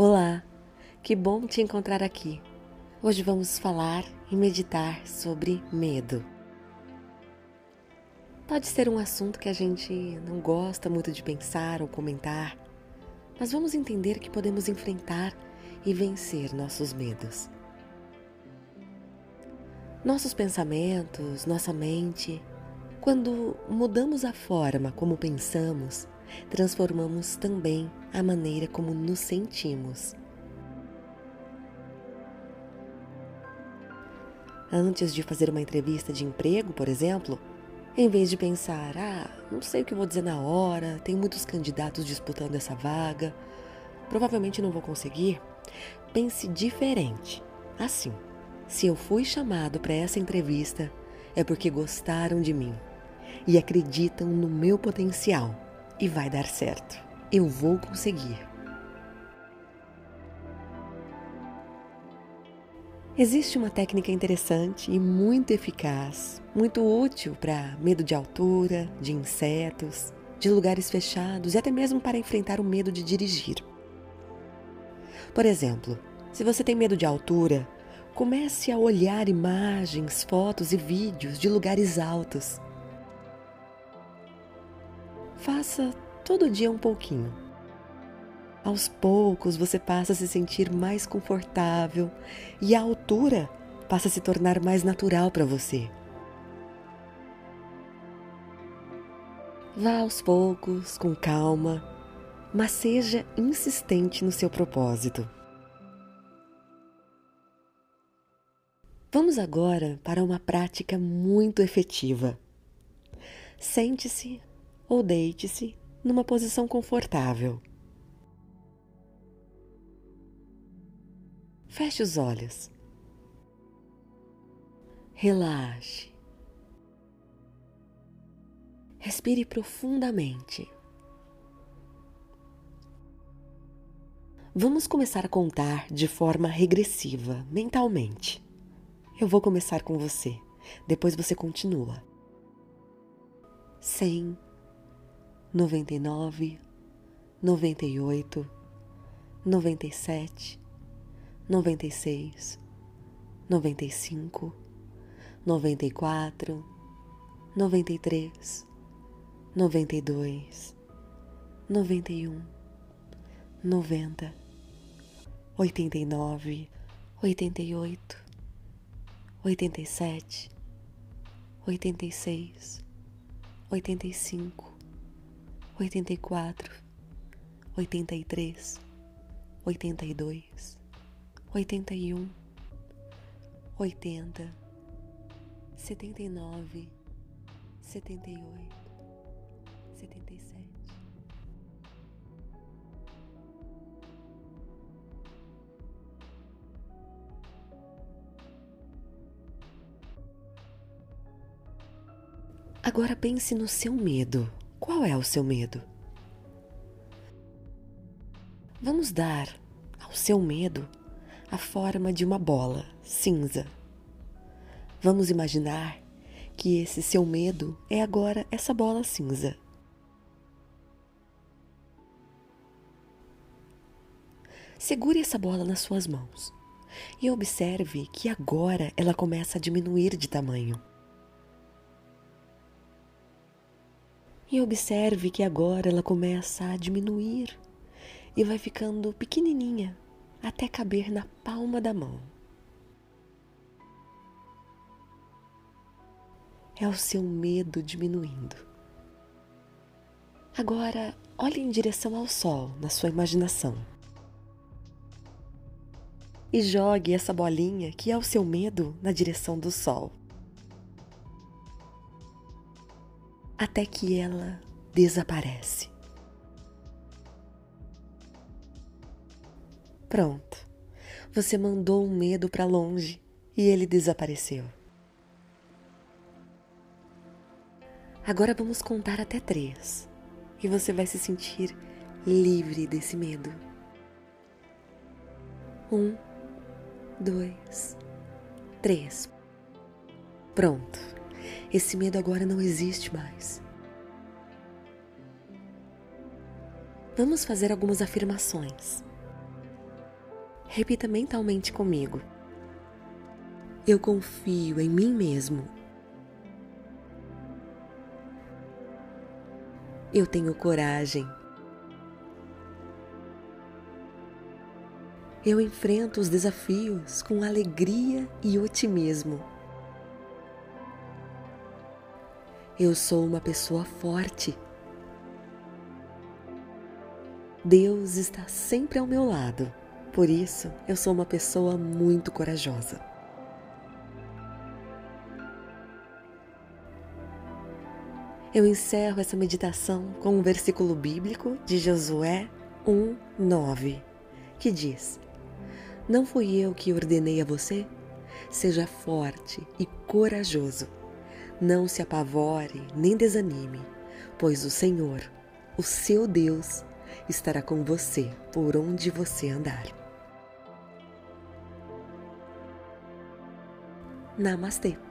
Olá, que bom te encontrar aqui. Hoje vamos falar e meditar sobre medo. Pode ser um assunto que a gente não gosta muito de pensar ou comentar, mas vamos entender que podemos enfrentar e vencer nossos medos. Nossos pensamentos, nossa mente, quando mudamos a forma como pensamos, transformamos também a maneira como nos sentimos. Antes de fazer uma entrevista de emprego, por exemplo, em vez de pensar, ah, não sei o que vou dizer na hora, tem muitos candidatos disputando essa vaga, provavelmente não vou conseguir, pense diferente. Assim, se eu fui chamado para essa entrevista, é porque gostaram de mim e acreditam no meu potencial e vai dar certo. Eu vou conseguir. Existe uma técnica interessante e muito eficaz, muito útil para medo de altura, de insetos, de lugares fechados e até mesmo para enfrentar o medo de dirigir. Por exemplo, se você tem medo de altura, comece a olhar imagens, fotos e vídeos de lugares altos Faça todo dia um pouquinho. Aos poucos você passa a se sentir mais confortável e a altura passa a se tornar mais natural para você. Vá aos poucos, com calma, mas seja insistente no seu propósito. Vamos agora para uma prática muito efetiva. Sente-se ou deite-se numa posição confortável. Feche os olhos. Relaxe. Respire profundamente. Vamos começar a contar de forma regressiva, mentalmente. Eu vou começar com você, depois você continua. Cem noventa e nove, noventa e oito, noventa e sete, noventa e seis, noventa e cinco, noventa e quatro, noventa e três, noventa e dois, noventa e um, noventa, oitenta e nove, oitenta e oito, oitenta e sete, oitenta e seis, oitenta e cinco oitenta e quatro, oitenta e três, oitenta e dois, oitenta e um, oitenta, setenta e nove, setenta e oito, setenta e sete. Agora pense no seu medo. Qual é o seu medo? Vamos dar ao seu medo a forma de uma bola cinza. Vamos imaginar que esse seu medo é agora essa bola cinza. Segure essa bola nas suas mãos e observe que agora ela começa a diminuir de tamanho. E observe que agora ela começa a diminuir e vai ficando pequenininha até caber na palma da mão. É o seu medo diminuindo. Agora, olhe em direção ao sol na sua imaginação. E jogue essa bolinha que é o seu medo na direção do sol. Até que ela desaparece. Pronto, você mandou um medo para longe e ele desapareceu. Agora vamos contar até três e você vai se sentir livre desse medo. Um, dois, três. Pronto. Esse medo agora não existe mais. Vamos fazer algumas afirmações. Repita mentalmente comigo. Eu confio em mim mesmo. Eu tenho coragem. Eu enfrento os desafios com alegria e otimismo. Eu sou uma pessoa forte. Deus está sempre ao meu lado, por isso eu sou uma pessoa muito corajosa. Eu encerro essa meditação com um versículo bíblico de Josué 1, 9, que diz: Não fui eu que ordenei a você? Seja forte e corajoso. Não se apavore nem desanime, pois o Senhor, o seu Deus, estará com você por onde você andar. Namastê!